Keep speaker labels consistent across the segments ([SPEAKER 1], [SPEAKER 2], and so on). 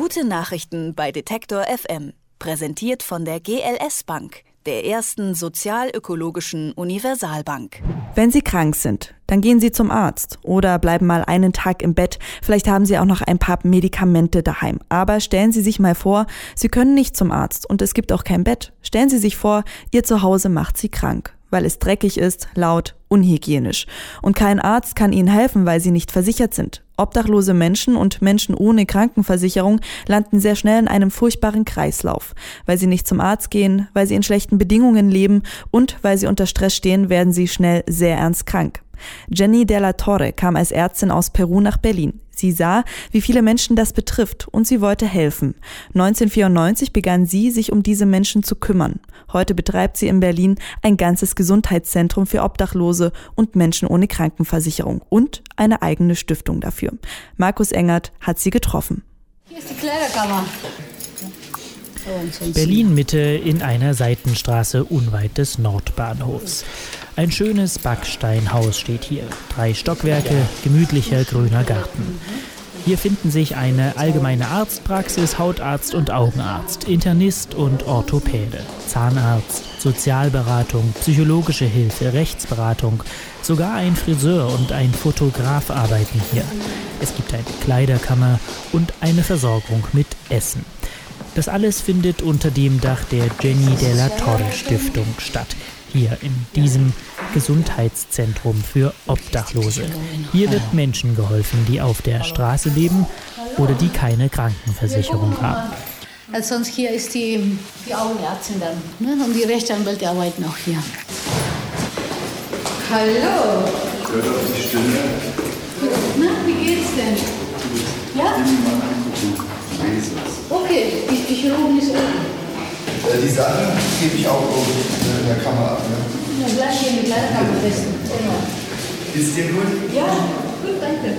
[SPEAKER 1] Gute Nachrichten bei Detektor FM. Präsentiert von der GLS Bank, der ersten sozialökologischen Universalbank.
[SPEAKER 2] Wenn Sie krank sind, dann gehen Sie zum Arzt oder bleiben mal einen Tag im Bett. Vielleicht haben Sie auch noch ein paar Medikamente daheim. Aber stellen Sie sich mal vor, Sie können nicht zum Arzt und es gibt auch kein Bett. Stellen Sie sich vor, Ihr Zuhause macht Sie krank weil es dreckig ist, laut, unhygienisch. Und kein Arzt kann ihnen helfen, weil sie nicht versichert sind. Obdachlose Menschen und Menschen ohne Krankenversicherung landen sehr schnell in einem furchtbaren Kreislauf. Weil sie nicht zum Arzt gehen, weil sie in schlechten Bedingungen leben und weil sie unter Stress stehen, werden sie schnell sehr ernst krank. Jenny Della Torre kam als Ärztin aus Peru nach Berlin. Sie sah, wie viele Menschen das betrifft und sie wollte helfen. 1994 begann sie, sich um diese Menschen zu kümmern. Heute betreibt sie in Berlin ein ganzes Gesundheitszentrum für Obdachlose und Menschen ohne Krankenversicherung und eine eigene Stiftung dafür. Markus Engert hat sie getroffen.
[SPEAKER 3] Hier ist die Kleiderkammer.
[SPEAKER 4] Berlin Mitte in einer Seitenstraße unweit des Nordbahnhofs. Ein schönes Backsteinhaus steht hier. Drei Stockwerke, gemütlicher grüner Garten. Hier finden sich eine allgemeine Arztpraxis, Hautarzt und Augenarzt, Internist und Orthopäde, Zahnarzt, Sozialberatung, psychologische Hilfe, Rechtsberatung, sogar ein Friseur und ein Fotograf arbeiten hier. Es gibt eine Kleiderkammer und eine Versorgung mit Essen. Das alles findet unter dem Dach der Jenny della Torre Stiftung statt hier in diesem Gesundheitszentrum für Obdachlose. Hier wird Menschen geholfen, die auf der Straße leben oder die keine Krankenversicherung haben.
[SPEAKER 3] Also sonst hier ist die, die Augenärztin dann ne? und die Rechtsanwälte arbeiten auch hier. Hallo. Na, wie geht's denn? Ja? Okay, die Chirurgen ist oben.
[SPEAKER 5] Äh, die Sachen gebe ich auch in der Kamera ab.
[SPEAKER 3] Ne? Ja, gleich hier mit Kleiderkammer testen. Genau.
[SPEAKER 5] Ist dir gut?
[SPEAKER 3] Ja, gut, danke.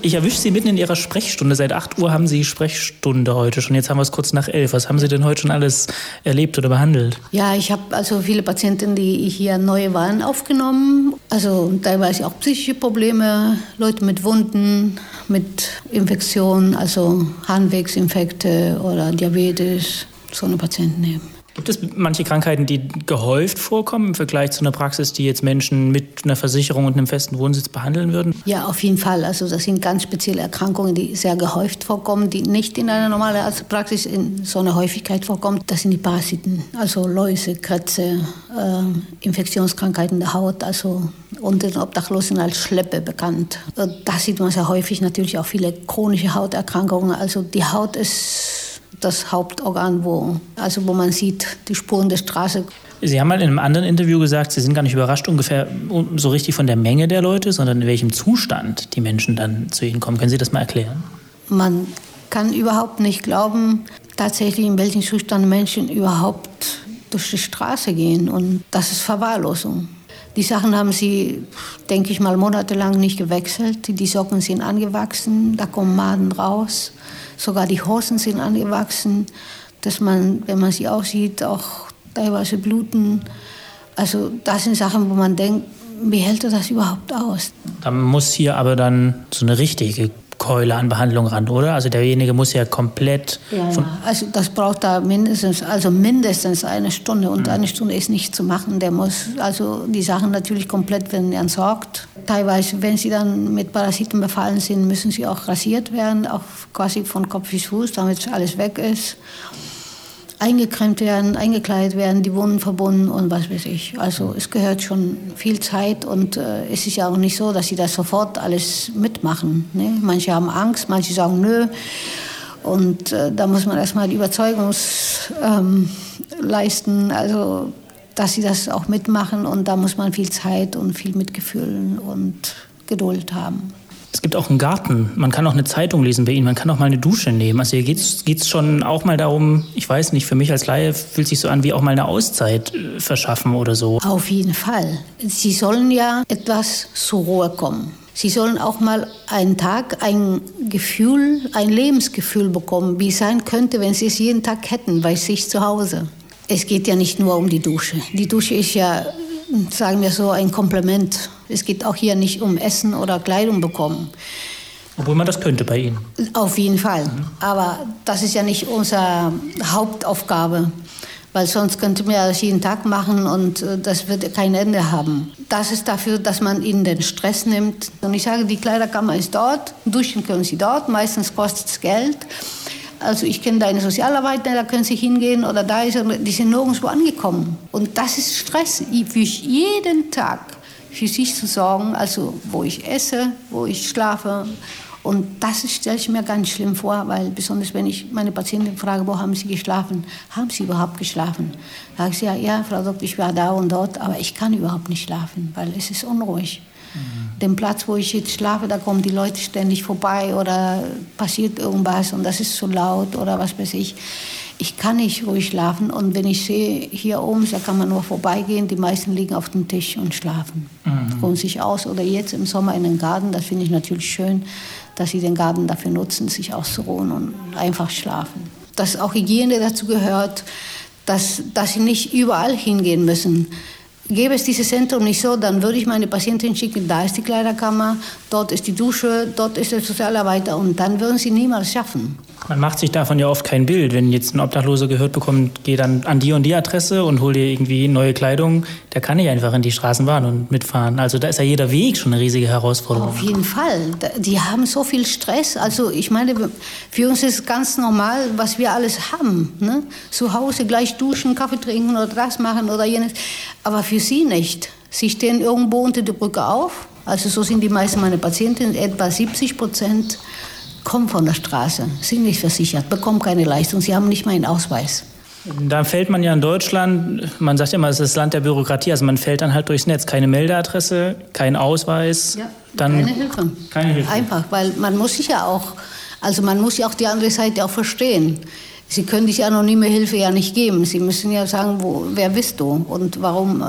[SPEAKER 4] Ich erwische Sie mitten in Ihrer Sprechstunde. Seit 8 Uhr haben Sie Sprechstunde heute schon. Jetzt haben wir es kurz nach 11. Was haben Sie denn heute schon alles erlebt oder behandelt?
[SPEAKER 3] Ja, ich habe also viele Patienten, die hier neu waren, aufgenommen. Also teilweise auch psychische Probleme, Leute mit Wunden, mit Infektionen, also Harnwegsinfekte oder Diabetes. So eine Patienten nehmen.
[SPEAKER 4] Gibt es manche Krankheiten, die gehäuft vorkommen im Vergleich zu einer Praxis, die jetzt Menschen mit einer Versicherung und einem festen Wohnsitz behandeln würden?
[SPEAKER 3] Ja, auf jeden Fall. Also das sind ganz spezielle Erkrankungen, die sehr gehäuft vorkommen, die nicht in einer normalen Arztpraxis in so einer Häufigkeit vorkommen. Das sind die Parasiten, also Läuse, Krätze, äh, Infektionskrankheiten der Haut, also unter den Obdachlosen als Schleppe bekannt. Da sieht man sehr häufig natürlich auch viele chronische Hauterkrankungen. Also die Haut ist das Hauptorgan, wo, also wo man sieht, die Spuren der Straße.
[SPEAKER 4] Sie haben mal in einem anderen Interview gesagt, Sie sind gar nicht überrascht ungefähr so richtig von der Menge der Leute, sondern in welchem Zustand die Menschen dann zu Ihnen kommen. Können Sie das mal erklären?
[SPEAKER 3] Man kann überhaupt nicht glauben, tatsächlich in welchem Zustand Menschen überhaupt durch die Straße gehen. Und das ist Verwahrlosung. Die Sachen haben sie, denke ich mal, monatelang nicht gewechselt. Die Socken sind angewachsen, da kommen Maden raus. Sogar die Hosen sind angewachsen, dass man, wenn man sie aussieht, auch teilweise bluten. Also das sind Sachen, wo man denkt, wie hält er das überhaupt aus?
[SPEAKER 4] Da muss hier aber dann so eine richtige Keule an Behandlung ran, oder? Also derjenige muss ja komplett.
[SPEAKER 3] Ja, also das braucht da mindestens, also mindestens eine Stunde und mhm. eine Stunde ist nicht zu machen. Der muss also die Sachen natürlich komplett werden entsorgt. Teilweise, wenn sie dann mit Parasiten befallen sind, müssen sie auch rasiert werden, auch quasi von Kopf bis Fuß, damit alles weg ist eingecremt werden, eingekleidet werden, die Wunden verbunden und was weiß ich. Also es gehört schon viel Zeit und äh, es ist ja auch nicht so, dass sie das sofort alles mitmachen. Ne? Manche haben Angst, manche sagen nö. Und äh, da muss man erstmal die Überzeugung ähm, leisten, also dass sie das auch mitmachen und da muss man viel Zeit und viel Mitgefühl und Geduld haben.
[SPEAKER 4] Es gibt auch einen Garten. Man kann auch eine Zeitung lesen bei Ihnen. Man kann auch mal eine Dusche nehmen. Also hier geht es schon auch mal darum, ich weiß nicht, für mich als Laie fühlt sich so an, wie auch mal eine Auszeit äh, verschaffen oder so.
[SPEAKER 3] Auf jeden Fall. Sie sollen ja etwas zur Ruhe kommen. Sie sollen auch mal einen Tag ein Gefühl, ein Lebensgefühl bekommen, wie es sein könnte, wenn Sie es jeden Tag hätten bei sich zu Hause. Es geht ja nicht nur um die Dusche. Die Dusche ist ja, sagen wir so, ein Komplement Es geht auch hier nicht um Essen oder Kleidung bekommen.
[SPEAKER 4] Obwohl man das könnte bei Ihnen.
[SPEAKER 3] Auf jeden Fall. Aber das ist ja nicht unsere Hauptaufgabe. Weil sonst könnte man das jeden Tag machen und äh, das wird kein Ende haben. Das ist dafür, dass man ihnen den Stress nimmt. Und ich sage, die Kleiderkammer ist dort, duschen können sie dort, meistens kostet es Geld. Also ich kenne deine Sozialarbeiter, da können sie hingehen oder da ist, die sind nirgendwo angekommen. Und das ist Stress, für jeden Tag für sich zu sorgen, also wo ich esse, wo ich schlafe, und das stelle ich mir ganz schlimm vor, weil besonders wenn ich meine Patienten frage, wo haben sie geschlafen, haben sie überhaupt geschlafen? Da sage ich, ja, ja, Frau Doktor, ich war da und dort, aber ich kann überhaupt nicht schlafen, weil es ist unruhig. Mhm. Den Platz, wo ich jetzt schlafe, da kommen die Leute ständig vorbei oder passiert irgendwas und das ist zu laut oder was weiß ich. Ich kann nicht ruhig schlafen und wenn ich sehe, hier oben, da kann man nur vorbeigehen, die meisten liegen auf dem Tisch und schlafen, mhm. ruhen sich aus oder jetzt im Sommer in den Garten, das finde ich natürlich schön, dass sie den Garten dafür nutzen, sich auszuruhen und einfach schlafen. Dass auch Hygiene dazu gehört, dass, dass sie nicht überall hingehen müssen. Gäbe es dieses Zentrum nicht so, dann würde ich meine Patientin schicken, da ist die Kleiderkammer, dort ist die Dusche, dort ist der Sozialarbeiter und dann würden sie niemals schaffen.
[SPEAKER 4] Man macht sich davon ja oft kein Bild. Wenn jetzt ein Obdachloser gehört bekommt, geh dann an die und die Adresse und hol dir irgendwie neue Kleidung, der kann nicht einfach in die Straßenbahn und mitfahren. Also da ist ja jeder Weg schon eine riesige Herausforderung.
[SPEAKER 3] Auf jeden Fall. Die haben so viel Stress. Also ich meine, für uns ist es ganz normal, was wir alles haben. Ne? Zu Hause gleich duschen, Kaffee trinken oder das machen oder jenes. Aber für sie nicht. Sie stehen irgendwo unter der Brücke auf. Also so sind die meisten meiner Patienten, etwa 70 Prozent kommen von der Straße, sind nicht versichert, bekommen keine Leistung, sie haben nicht mal einen Ausweis.
[SPEAKER 4] Da fällt man ja in Deutschland, man sagt ja immer, es ist das Land der Bürokratie, also man fällt dann halt durchs Netz. Keine Meldeadresse, kein Ausweis.
[SPEAKER 3] Ja, dann keine Hilfe. Keine Hilfe. Einfach, weil man muss sich ja auch, also man muss ja auch die andere Seite auch verstehen. Sie können die anonyme Hilfe ja nicht geben. Sie müssen ja sagen, wo, wer bist du und warum äh,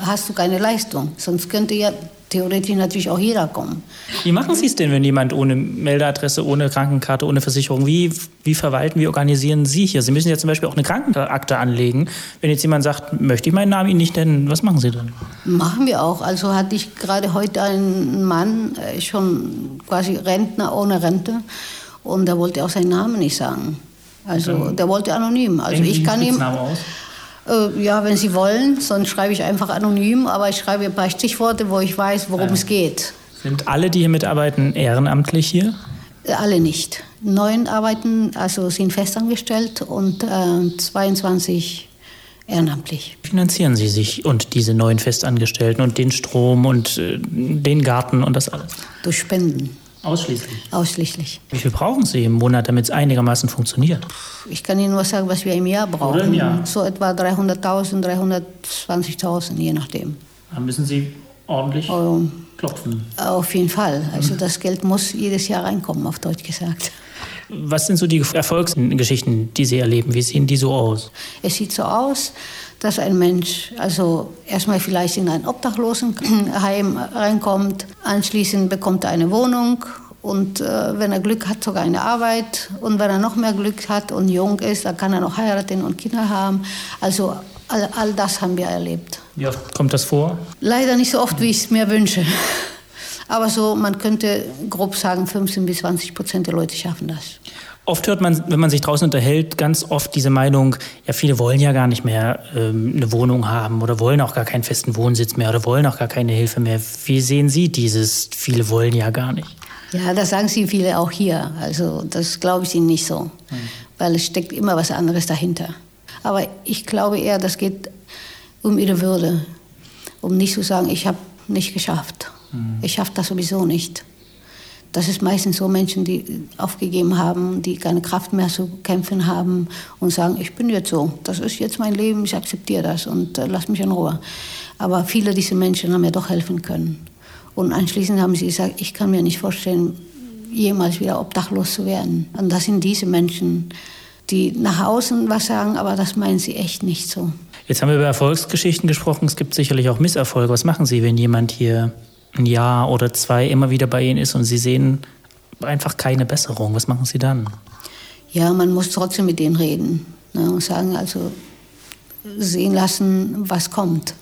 [SPEAKER 3] hast du keine Leistung? Sonst könnte ja theoretisch natürlich auch jeder kommen.
[SPEAKER 4] Wie machen Sie es denn, wenn jemand ohne Meldeadresse, ohne Krankenkarte, ohne Versicherung, wie, wie verwalten, wie organisieren Sie hier? Sie müssen ja zum Beispiel auch eine Krankenakte anlegen. Wenn jetzt jemand sagt, möchte ich meinen Namen Ihnen nicht nennen, was machen Sie dann?
[SPEAKER 3] Machen wir auch. Also hatte ich gerade heute einen Mann, äh, schon quasi Rentner ohne Rente, und der wollte auch seinen Namen nicht sagen. Also der wollte anonym. Also ich kann ihm. Aus? Äh, ja, wenn Sie wollen, sonst schreibe ich einfach anonym, aber ich schreibe ein paar Stichworte, wo ich weiß, worum ja. es geht.
[SPEAKER 4] Sind alle, die hier mitarbeiten, ehrenamtlich hier?
[SPEAKER 3] Äh, alle nicht. Neun arbeiten, also sind festangestellt und äh, 22 ehrenamtlich.
[SPEAKER 4] Finanzieren Sie sich und diese neuen Festangestellten und den Strom und äh, den Garten und das alles?
[SPEAKER 3] Durch Spenden.
[SPEAKER 4] Ausschließlich?
[SPEAKER 3] Ausschließlich.
[SPEAKER 4] Wie viel brauchen Sie im Monat, damit es einigermaßen funktioniert?
[SPEAKER 3] Ich kann Ihnen nur sagen, was wir im Jahr brauchen. Oder im Jahr? So etwa 300.000, 320.000, je nachdem.
[SPEAKER 4] Da müssen Sie ordentlich oh, klopfen.
[SPEAKER 3] Auf jeden Fall. Also mhm. das Geld muss jedes Jahr reinkommen, auf Deutsch gesagt.
[SPEAKER 4] Was sind so die Erfolgsgeschichten, die Sie erleben? Wie sehen die so aus?
[SPEAKER 3] Es sieht so aus, dass ein Mensch also erstmal vielleicht in ein Obdachlosenheim reinkommt, anschließend bekommt er eine Wohnung und äh, wenn er Glück hat, sogar eine Arbeit und wenn er noch mehr Glück hat und jung ist, dann kann er noch heiraten und Kinder haben. Also all, all das haben wir erlebt.
[SPEAKER 4] Oft kommt das vor?
[SPEAKER 3] Leider nicht so oft, wie ich es mir wünsche. Aber so, man könnte grob sagen, 15 bis 20 Prozent der Leute schaffen das.
[SPEAKER 4] Oft hört man, wenn man sich draußen unterhält, ganz oft diese Meinung, ja, viele wollen ja gar nicht mehr ähm, eine Wohnung haben oder wollen auch gar keinen festen Wohnsitz mehr oder wollen auch gar keine Hilfe mehr. Wie sehen Sie dieses, viele wollen ja gar nicht?
[SPEAKER 3] Ja, das sagen Sie viele auch hier. Also das glaube ich Ihnen nicht so, mhm. weil es steckt immer was anderes dahinter. Aber ich glaube eher, das geht um Ihre Würde, um nicht zu sagen, ich habe nicht geschafft. Mhm. Ich schaffe das sowieso nicht. Das ist meistens so Menschen, die aufgegeben haben, die keine Kraft mehr zu kämpfen haben und sagen, ich bin jetzt so, das ist jetzt mein Leben, ich akzeptiere das und äh, lass mich in Ruhe. Aber viele dieser Menschen haben mir doch helfen können. Und anschließend haben sie gesagt, ich kann mir nicht vorstellen, jemals wieder obdachlos zu werden. Und das sind diese Menschen, die nach außen was sagen, aber das meinen sie echt nicht so.
[SPEAKER 4] Jetzt haben wir über Erfolgsgeschichten gesprochen. Es gibt sicherlich auch Misserfolge. Was machen Sie, wenn jemand hier ein Jahr oder zwei immer wieder bei Ihnen ist und Sie sehen einfach keine Besserung? Was machen Sie dann?
[SPEAKER 3] Ja, man muss trotzdem mit denen reden ne, und sagen, also sehen lassen, was kommt.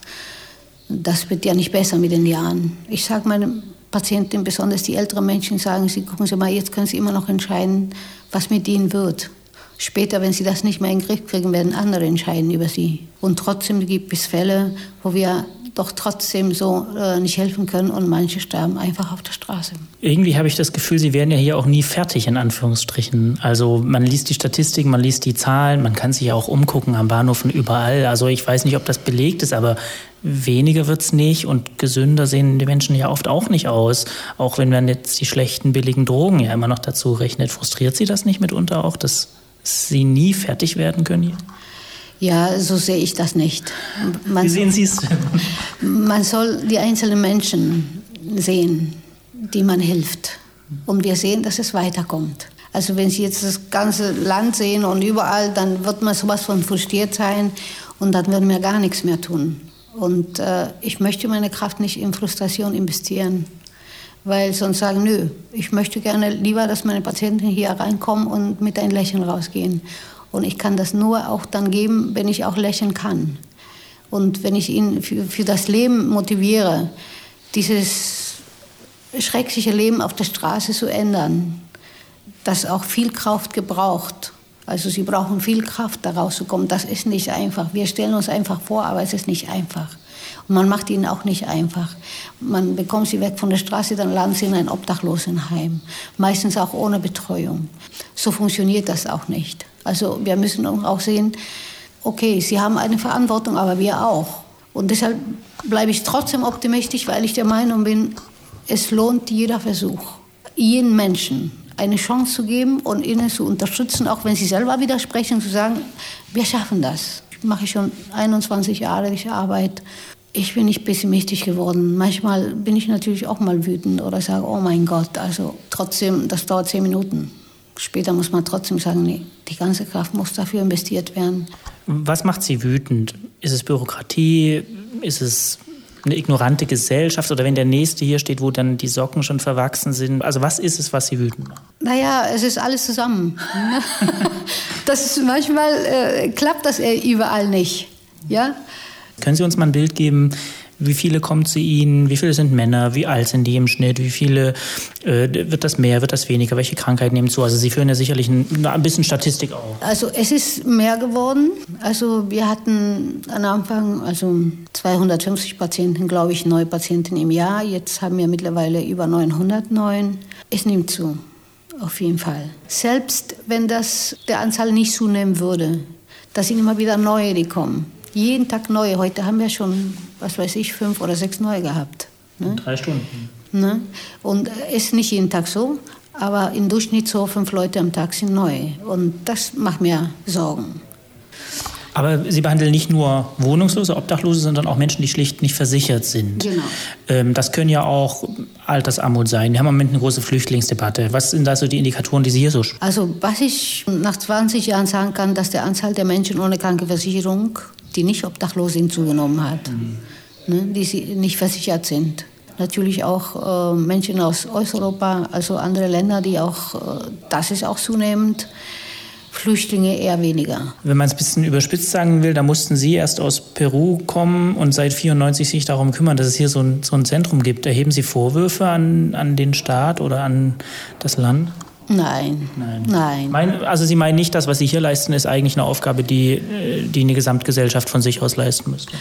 [SPEAKER 3] Das wird ja nicht besser mit den Jahren. Ich sage meinen Patienten, besonders die älteren Menschen, sagen sie, gucken Sie mal, jetzt können Sie immer noch entscheiden, was mit Ihnen wird. Später, wenn Sie das nicht mehr in den Griff kriegen, werden andere entscheiden über Sie. Und trotzdem gibt es Fälle, wo wir doch trotzdem so äh, nicht helfen können und manche sterben einfach auf der Straße.
[SPEAKER 4] Irgendwie habe ich das Gefühl, Sie werden ja hier auch nie fertig, in Anführungsstrichen. Also man liest die Statistiken, man liest die Zahlen, man kann sich ja auch umgucken am Bahnhof und überall. Also ich weiß nicht, ob das belegt ist, aber weniger wird es nicht und gesünder sehen die Menschen ja oft auch nicht aus. Auch wenn man jetzt die schlechten, billigen Drogen ja immer noch dazu rechnet. Frustriert Sie das nicht mitunter auch, dass Sie nie fertig werden können hier?
[SPEAKER 3] Ja, so sehe ich das nicht.
[SPEAKER 4] Man Wie sehen Sie es?
[SPEAKER 3] Man soll die einzelnen Menschen sehen, die man hilft. Und wir sehen, dass es weiterkommt. Also wenn Sie jetzt das ganze Land sehen und überall, dann wird man sowas von frustriert sein und dann würden wir gar nichts mehr tun. Und äh, ich möchte meine Kraft nicht in Frustration investieren, weil sonst sagen, nö, ich möchte gerne lieber, dass meine Patienten hier reinkommen und mit ein Lächeln rausgehen. Und ich kann das nur auch dann geben, wenn ich auch lächeln kann. Und wenn ich ihn für, für das Leben motiviere, dieses schreckliche Leben auf der Straße zu ändern, das auch viel Kraft gebraucht. Also sie brauchen viel Kraft, da rauszukommen. Das ist nicht einfach. Wir stellen uns einfach vor, aber es ist nicht einfach. Und man macht ihnen auch nicht einfach. Man bekommt sie weg von der Straße, dann landen sie in ein Obdachlosenheim. Meistens auch ohne Betreuung. So funktioniert das auch nicht. Also wir müssen auch sehen, okay, sie haben eine Verantwortung, aber wir auch. Und deshalb bleibe ich trotzdem optimistisch, weil ich der Meinung bin, es lohnt jeder Versuch, jeden Menschen eine Chance zu geben und ihnen zu unterstützen, auch wenn sie selber widersprechen, zu sagen, wir schaffen das. Ich mache schon 21 Jahre diese Arbeit. Ich bin nicht pessimistisch geworden. Manchmal bin ich natürlich auch mal wütend oder sage, oh mein Gott, also trotzdem, das dauert zehn Minuten. Später muss man trotzdem sagen, nee, die ganze Kraft muss dafür investiert werden.
[SPEAKER 4] Was macht Sie wütend? Ist es Bürokratie? Ist es eine ignorante Gesellschaft? Oder wenn der Nächste hier steht, wo dann die Socken schon verwachsen sind? Also was ist es, was Sie wütend macht?
[SPEAKER 3] Naja, es ist alles zusammen. das ist, manchmal äh, klappt das überall nicht. Ja?
[SPEAKER 4] Können Sie uns mal ein Bild geben, wie viele kommen zu Ihnen? Wie viele sind Männer? Wie alt sind die im Schnitt? Wie viele äh, wird das mehr? Wird das weniger? Welche Krankheiten nehmen zu? Also Sie führen ja sicherlich ein, ein bisschen Statistik auf.
[SPEAKER 3] Also es ist mehr geworden. Also wir hatten am Anfang also 250 Patienten, glaube ich, neue Patienten im Jahr. Jetzt haben wir mittlerweile über 909. Es nimmt zu. Auf jeden Fall. Selbst wenn das der Anzahl nicht zunehmen würde, da sind immer wieder neue, die kommen jeden Tag neue. Heute haben wir schon, was weiß ich, fünf oder sechs neue gehabt.
[SPEAKER 4] Ne? Drei Stunden.
[SPEAKER 3] Ne? Und ist nicht jeden Tag so, aber im Durchschnitt so fünf Leute am Tag sind neu. Und das macht mir Sorgen.
[SPEAKER 4] Aber Sie behandeln nicht nur Wohnungslose, Obdachlose, sondern auch Menschen, die schlicht nicht versichert sind.
[SPEAKER 3] Genau.
[SPEAKER 4] Ähm, das können ja auch Altersarmut sein. Wir haben im Moment eine große Flüchtlingsdebatte. Was sind da so die Indikatoren, die Sie hier so
[SPEAKER 3] Also was ich nach 20 Jahren sagen kann, dass der Anzahl der Menschen ohne Krankenversicherung die nicht obdachlos sind, zugenommen hat, mhm. ne, die nicht versichert sind. Natürlich auch äh, Menschen aus Osteuropa, also andere Länder, die auch, äh, das ist auch zunehmend. Flüchtlinge eher weniger.
[SPEAKER 4] Wenn man es ein bisschen überspitzt sagen will, da mussten Sie erst aus Peru kommen und seit 94 sich darum kümmern, dass es hier so ein, so ein Zentrum gibt. Erheben Sie Vorwürfe an, an den Staat oder an das Land?
[SPEAKER 3] Nein. Nein. Nein.
[SPEAKER 4] Mein, also Sie meinen nicht, dass was Sie hier leisten, ist eigentlich eine Aufgabe, die, äh, die eine Gesamtgesellschaft von sich aus leisten müsste?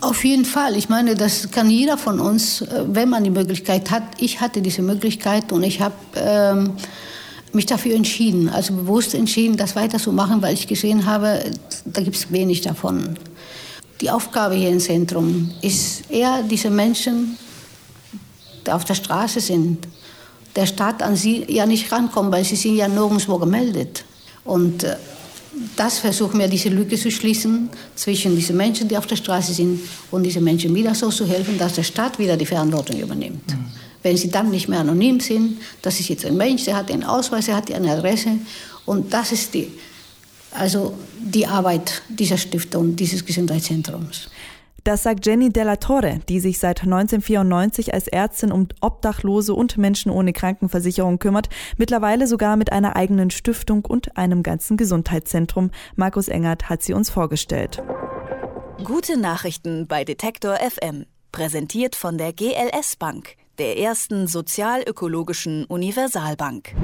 [SPEAKER 3] Auf jeden Fall. Ich meine, das kann jeder von uns, äh, wenn man die Möglichkeit hat. Ich hatte diese Möglichkeit und ich habe ähm, mich dafür entschieden, also bewusst entschieden, das weiterzumachen, weil ich gesehen habe, da gibt es wenig davon. Die Aufgabe hier im Zentrum ist eher diese Menschen, die auf der Straße sind, der Staat an sie ja nicht rankommt, weil sie sind ja nirgendwo gemeldet. Und äh, das versuchen wir, diese Lücke zu schließen zwischen diesen Menschen, die auf der Straße sind, und diesen Menschen wieder so zu helfen, dass der Staat wieder die Verantwortung übernimmt. Mhm. Wenn sie dann nicht mehr anonym sind, das ist jetzt ein Mensch, der hat den Ausweis, der hat eine Adresse. Und das ist die, also die Arbeit dieser Stiftung, dieses Gesundheitszentrums.
[SPEAKER 2] Das sagt Jenny Della Torre, die sich seit 1994 als Ärztin um Obdachlose und Menschen ohne Krankenversicherung kümmert, mittlerweile sogar mit einer eigenen Stiftung und einem ganzen Gesundheitszentrum. Markus Engert hat sie uns vorgestellt.
[SPEAKER 1] Gute Nachrichten bei Detektor FM. Präsentiert von der GLS Bank, der ersten sozialökologischen Universalbank.